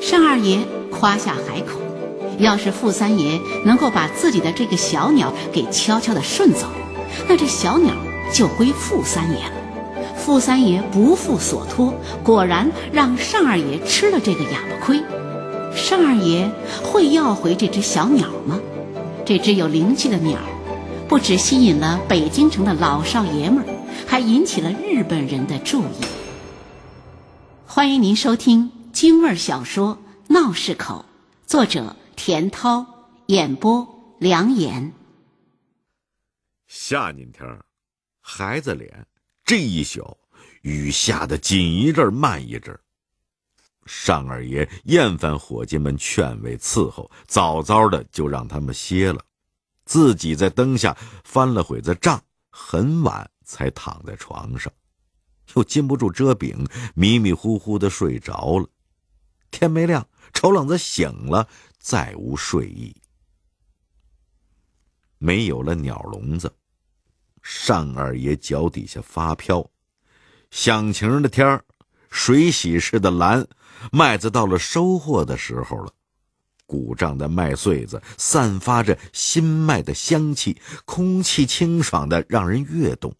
单二爷夸下海口，要是傅三爷能够把自己的这个小鸟给悄悄地顺走，那这小鸟就归傅三爷了。傅三爷不负所托，果然让单二爷吃了这个哑巴亏。单二爷会要回这只小鸟吗？这只有灵气的鸟，不只吸引了北京城的老少爷们儿，还引起了日本人的注意。欢迎您收听京味小说《闹市口》，作者田涛，演播梁岩。下阴天，孩子脸，这一宿雨下的紧一阵慢一阵。单二爷厌烦伙计们劝慰伺候，早早的就让他们歇了，自己在灯下翻了会子账，很晚才躺在床上，又禁不住遮饼，迷迷糊糊的睡着了。天没亮，丑冷子醒了，再无睡意。没有了鸟笼子，单二爷脚底下发飘，响晴的天儿，水洗似的蓝。麦子到了收获的时候了，鼓胀的麦穗子散发着新麦的香气，空气清爽的让人跃动。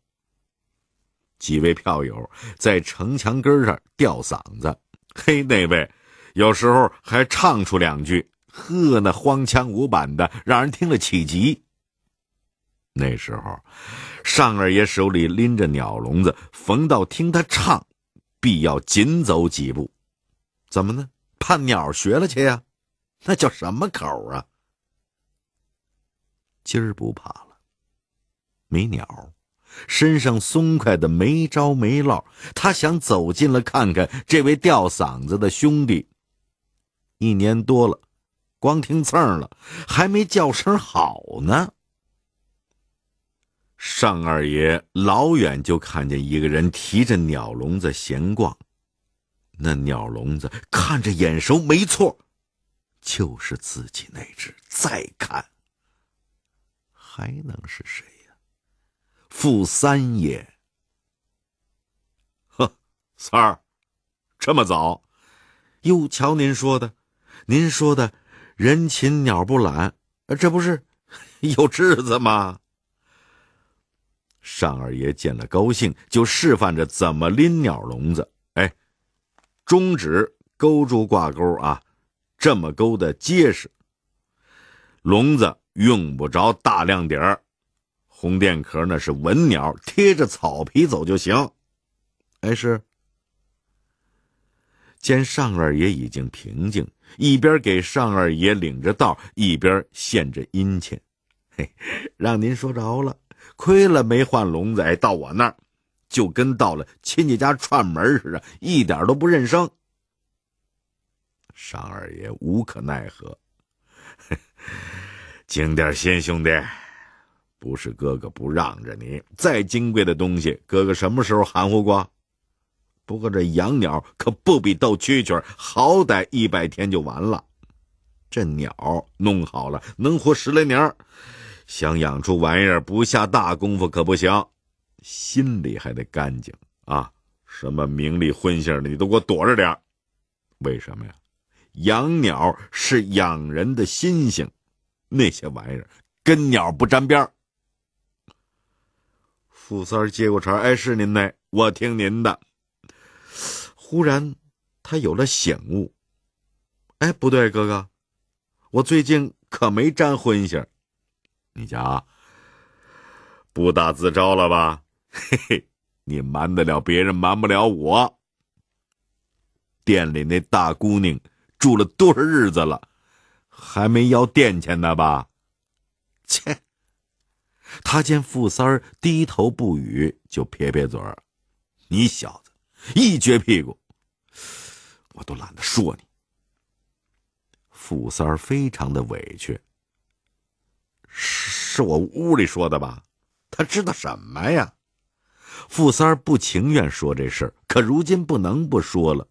几位票友在城墙根上吊嗓子，嘿，那位有时候还唱出两句，呵，那荒腔无板的，让人听了起急。那时候，尚二爷手里拎着鸟笼子，逢到听他唱，必要紧走几步。怎么呢？怕鸟学了去呀？那叫什么口啊？今儿不怕了，没鸟，身上松快的没招没落。他想走近了看看这位吊嗓子的兄弟。一年多了，光听蹭了，还没叫声好呢。尚二爷老远就看见一个人提着鸟笼子闲逛。那鸟笼子看着眼熟，没错，就是自己那只。再看，还能是谁呀？傅三爷。呵，三儿，这么早？又瞧您说的，您说的“人勤鸟不懒”，这不是 有智子吗？尚二爷见了高兴，就示范着怎么拎鸟笼子。哎中指勾住挂钩啊，这么勾的结实。笼子用不着大亮点儿，红垫壳那是文鸟，贴着草皮走就行。哎，是。见尚二爷已经平静，一边给尚二爷领着道，一边献着殷勤。嘿，让您说着了，亏了没换笼子，到我那儿。就跟到了亲戚家串门似的，一点都不认生。尚二爷无可奈何，经点心，兄弟，不是哥哥不让着你。再金贵的东西，哥哥什么时候含糊过？不过这养鸟可不比斗蛐蛐，好歹一百天就完了。这鸟弄好了能活十来年，想养出玩意儿不下大功夫可不行。心里还得干净啊！什么名利荤腥的，你都给我躲着点为什么呀？养鸟是养人的心性，那些玩意儿跟鸟不沾边傅三接过茬哎，是您呢，我听您的。忽然，他有了醒悟。哎，不对，哥哥，我最近可没沾荤腥你家不打自招了吧？嘿嘿，你瞒得了别人，瞒不了我。店里那大姑娘住了多少日子了，还没要店钱呢吧？切！他见傅三儿低头不语，就撇撇嘴儿：“你小子一撅屁股，我都懒得说你。”傅三儿非常的委屈：“是我屋里说的吧？他知道什么呀？”傅三儿不情愿说这事儿，可如今不能不说了。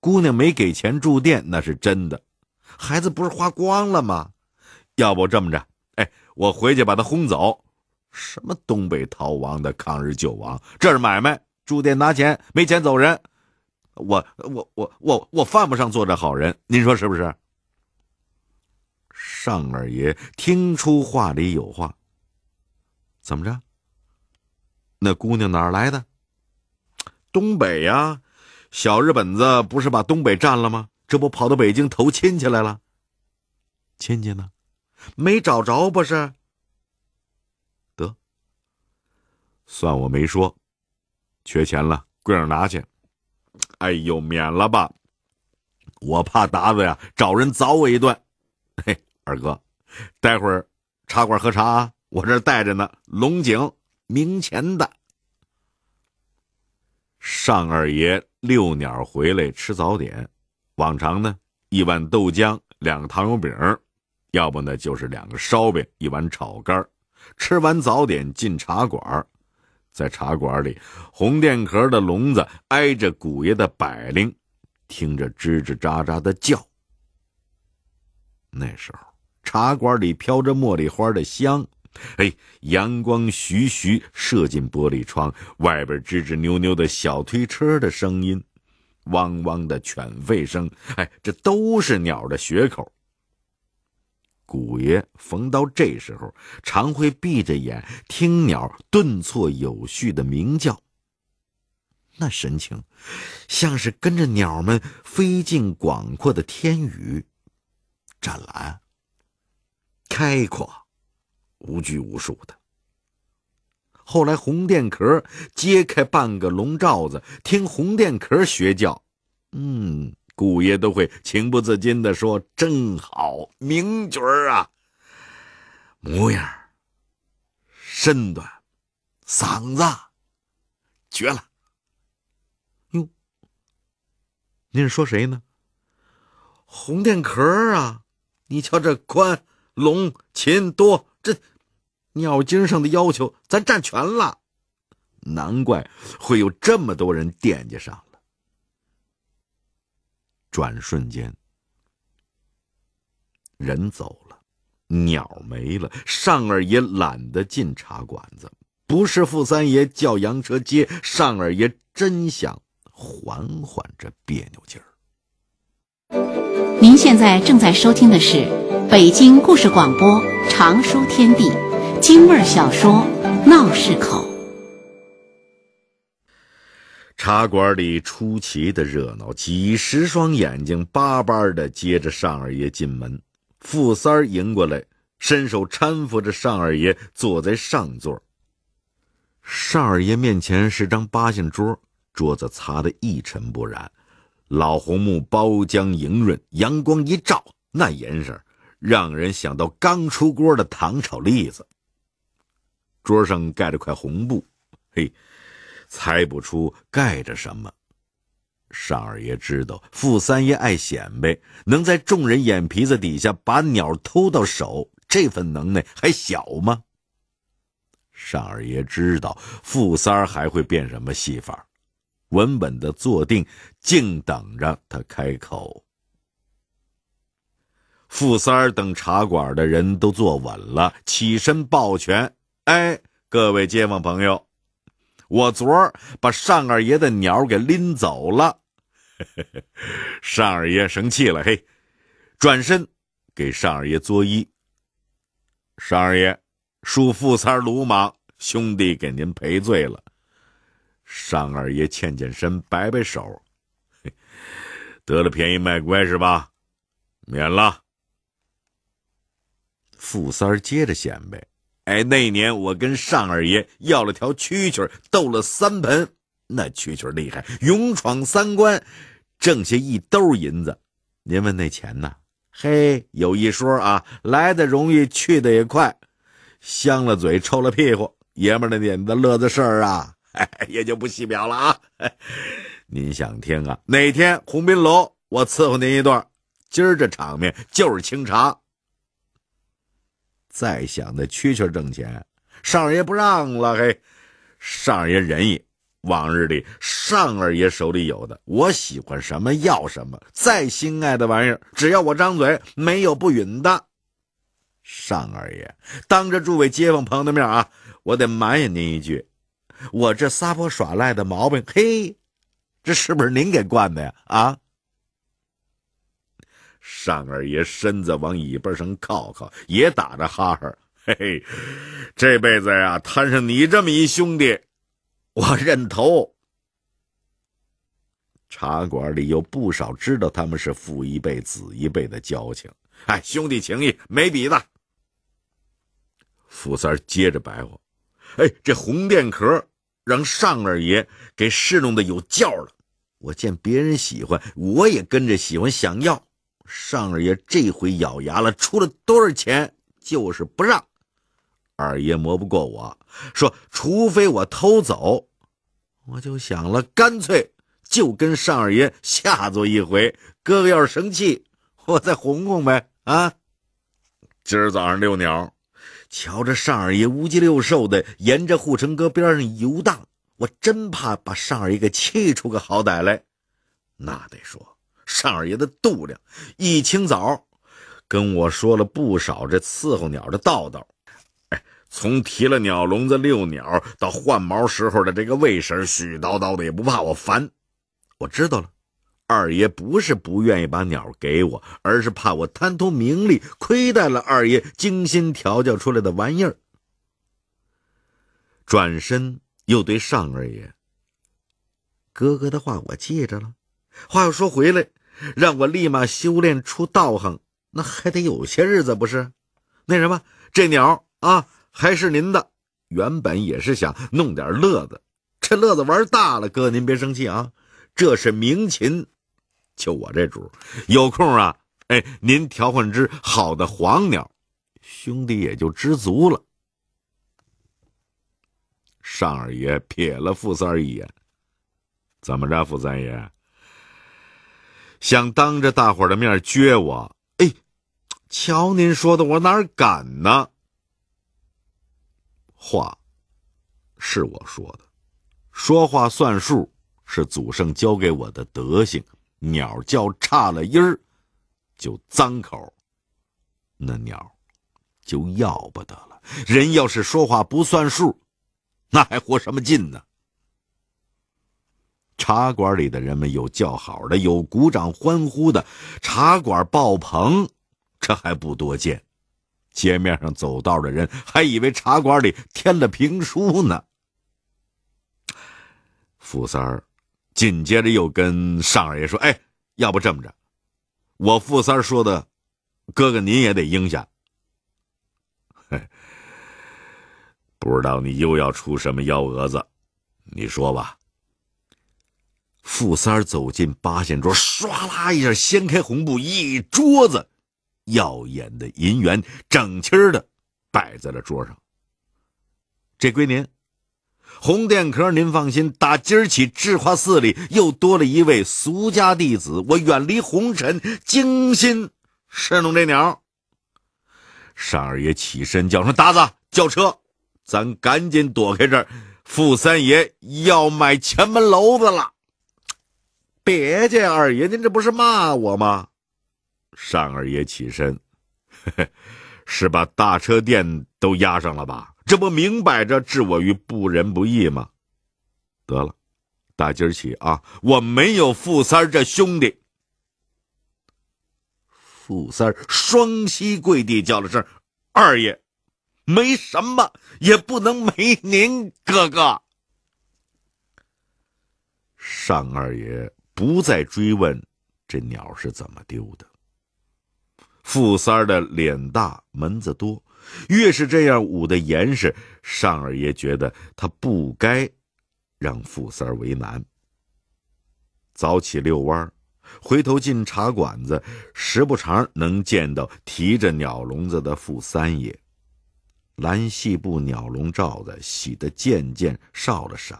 姑娘没给钱住店，那是真的。孩子不是花光了吗？要不这么着，哎，我回去把他轰走。什么东北逃亡的抗日救亡，这是买卖。住店拿钱，没钱走人。我我我我我犯不上做这好人，您说是不是？尚二爷听出话里有话，怎么着？那姑娘哪儿来的？东北呀，小日本子不是把东北占了吗？这不跑到北京投亲戚来了？亲戚呢？没找着不是？得，算我没说。缺钱了，柜上拿去。哎呦，免了吧，我怕达子呀找人凿我一顿。嘿，二哥，待会儿茶馆喝茶，我这带着呢，龙井明前的。尚二爷遛鸟回来吃早点，往常呢一碗豆浆，两个糖油饼，要不呢就是两个烧饼，一碗炒肝。吃完早点进茶馆。在茶馆里，红电壳的笼子挨着古爷的摆铃，听着吱吱喳喳的叫。那时候，茶馆里飘着茉莉花的香，哎，阳光徐徐射进玻璃窗，外边吱吱扭扭的小推车的声音，汪汪的犬吠声，哎，这都是鸟的血口。古爷逢到这时候，常会闭着眼听鸟顿挫有序的鸣叫。那神情，像是跟着鸟们飞进广阔的天宇，湛蓝、开阔、无拘无束的。后来红电壳揭开半个笼罩子，听红电壳学叫，嗯。顾爷都会情不自禁的说：“真好，名角儿啊！模样、身段、嗓子，绝了！”哟，您是说谁呢？红电壳啊！你瞧这宽、龙、琴多，这鸟精上的要求咱占全了，难怪会有这么多人惦记上。转瞬间，人走了，鸟没了，尚二爷懒得进茶馆子。不是傅三爷叫洋车接，尚二爷真想缓缓这别扭劲儿。您现在正在收听的是北京故事广播长书天地京味小说《闹市口》。茶馆里出奇的热闹，几十双眼睛巴巴的接着尚二爷进门。傅三儿迎过来，伸手搀扶着尚二爷坐在上座。尚二爷面前是张八仙桌，桌子擦得一尘不染，老红木包浆莹润，阳光一照，那颜色让人想到刚出锅的糖炒栗子。桌上盖着块红布，嘿。猜不出盖着什么。尚二爷知道傅三爷爱显摆，能在众人眼皮子底下把鸟偷到手，这份能耐还小吗？尚二爷知道傅三儿还会变什么戏法，稳稳的坐定，静等着他开口。傅三儿等茶馆的人都坐稳了，起身抱拳：“哎，各位街坊朋友。”我昨儿把尚二爷的鸟给拎走了，尚二爷生气了，嘿，转身给尚二爷作揖。尚二爷，恕富三鲁莽，兄弟给您赔罪了。尚二爷欠欠身，摆摆手，得了便宜卖乖是吧？免了。富三接着显摆。哎，那年我跟尚二爷要了条蛐蛐，斗了三盆。那蛐蛐厉害，勇闯三关，挣下一兜银子。您问那钱呢？嘿，有一说啊，来的容易，去的也快。香了嘴，臭了屁股，爷们的点子乐的事儿啊，也就不细表了啊。您想听啊？哪天鸿宾楼，我伺候您一段。今儿这场面就是清茶。再想那蛐蛐挣钱，尚二爷不让了。嘿，尚二爷仁义，往日里尚二爷手里有的，我喜欢什么要什么。再心爱的玩意儿，只要我张嘴，没有不允的。尚二爷当着诸位街坊朋友的面啊，我得埋怨您一句：我这撒泼耍赖的毛病，嘿，这是不是您给惯的呀？啊！尚二爷身子往椅背上靠靠，也打着哈哈，嘿嘿，这辈子呀，摊上你这么一兄弟，我认头。茶馆里有不少知道他们是父一辈子一辈的交情，哎，兄弟情谊没比的。富三接着白话：“哎，这红电壳让尚二爷给侍弄的有教了。我见别人喜欢，我也跟着喜欢，想要。尚二爷这回咬牙了，出了多少钱就是不让。二爷磨不过我，说除非我偷走，我就想了，干脆。”就跟尚二爷下作一回，哥哥要是生气，我再哄哄呗。啊！今儿早上遛鸟，瞧着尚二爷无鸡六兽的沿着护城河边上游荡，我真怕把尚二爷给气出个好歹来。那得说尚二爷的度量，一清早跟我说了不少这伺候鸟的道道。哎，从提了鸟笼子遛鸟到换毛时候的这个卫生，絮叨叨的也不怕我烦。我知道了，二爷不是不愿意把鸟给我，而是怕我贪图名利，亏待了二爷精心调教出来的玩意儿。转身又对尚二爷：“哥哥的话我记着了，话又说回来，让我立马修炼出道行，那还得有些日子不是？那什么，这鸟啊，还是您的。原本也是想弄点乐子，这乐子玩大了，哥您别生气啊。”这是鸣禽，就我这主，有空啊，哎，您调换只好的黄鸟，兄弟也就知足了。尚二爷瞥了傅三儿一眼，怎么着，傅三爷想当着大伙的面撅我？哎，瞧您说的，我哪敢呢？话是我说的，说话算数。是祖上教给我的德行，鸟叫差了音儿，就脏口，那鸟就要不得了。人要是说话不算数，那还活什么劲呢？茶馆里的人们有叫好的，有鼓掌欢呼的，茶馆爆棚，这还不多见。街面上走道的人还以为茶馆里添了评书呢。富三儿。紧接着又跟尚二爷说：“哎，要不这么着，我富三说的，哥哥您也得应下。不知道你又要出什么幺蛾子，你说吧。”傅三走进八仙桌，唰啦一下掀开红布，一桌子耀眼的银元，整齐的摆在了桌上。这归您。红电壳，您放心，打今儿起，智化寺里又多了一位俗家弟子。我远离红尘，精心侍弄这鸟。尚二爷起身叫声：“达子，叫车，咱赶紧躲开这儿。傅三爷要买前门楼子了。”别介，二爷，您这不是骂我吗？尚二爷起身，是把大车店都押上了吧？这不明摆着置我于不仁不义吗？得了，打今儿起啊，我没有富三这兄弟。富三双膝跪地叫了声：“二爷，没什么，也不能没您哥哥。”尚二爷不再追问这鸟是怎么丢的。富三儿的脸大，门子多。越是这样捂得严实，尚二爷觉得他不该让富三儿为难。早起遛弯回头进茶馆子，时不常能见到提着鸟笼子的富三爷。蓝细布鸟笼罩子洗得渐渐少了色，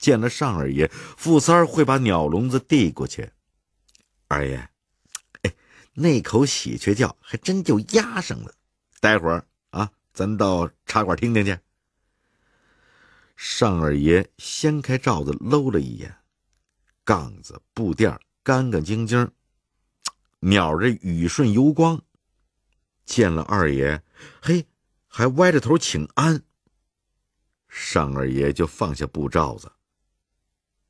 见了尚二爷，富三儿会把鸟笼子递过去。二爷，哎，那口喜鹊叫还真就压上了。待会儿啊，咱到茶馆听听去。尚二爷掀开罩子搂了一眼，杠子布垫干干净净，鸟这雨顺油光。见了二爷，嘿，还歪着头请安。尚二爷就放下布罩子。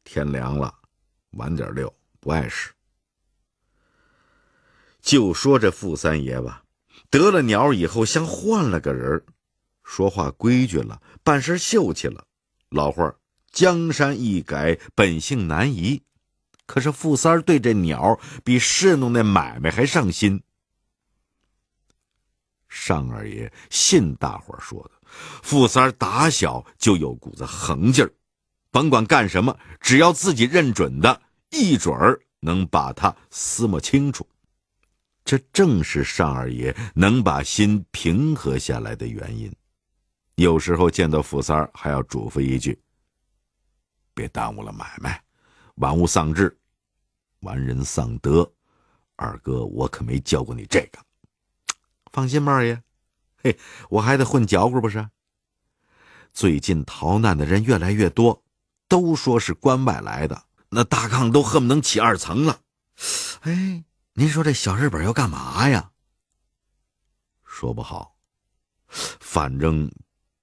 天凉了，晚点溜，不碍事。就说这傅三爷吧，得了鸟以后像换了个人，说话规矩了，办事秀气了。老话江山易改，本性难移。可是傅三儿对这鸟比侍弄那买卖还上心。尚二爷信大伙说的，傅三儿打小就有股子横劲儿，甭管干什么，只要自己认准的，一准儿能把他撕摸清楚。这正是尚二爷能把心平和下来的原因。有时候见到傅三儿，还要嘱咐一句：“别耽误了买卖，玩物丧志，玩人丧德。”二哥，我可没教过你这个。放心吧，二爷，嘿，我还得混嚼咕不是？最近逃难的人越来越多，都说是关外来的，那大炕都恨不能起二层了。哎，您说这小日本要干嘛呀？说不好，反正。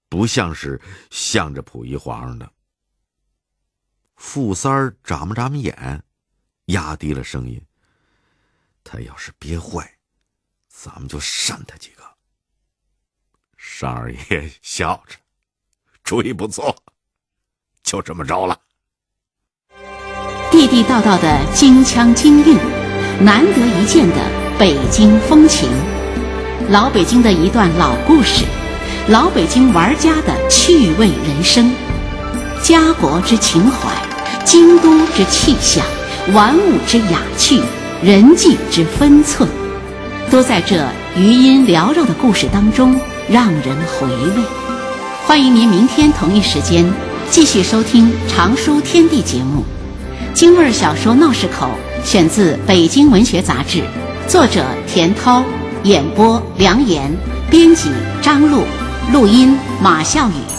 不像是向着溥仪皇上的。傅三儿眨巴眨巴眼，压低了声音：“他要是憋坏，咱们就扇他几个。”尚二爷笑着：“主意不错，就这么着了。”地地道道的京腔京韵，难得一见的北京风情，老北京的一段老故事。老北京玩家的趣味人生，家国之情怀，京都之气象，玩物之雅趣，人际之分寸，都在这余音缭绕的故事当中让人回味。欢迎您明天同一时间继续收听《常书天地》节目，京味小说《闹市口》选自《北京文学杂志》，作者田涛，演播梁岩，编辑张璐。录音：马笑宇。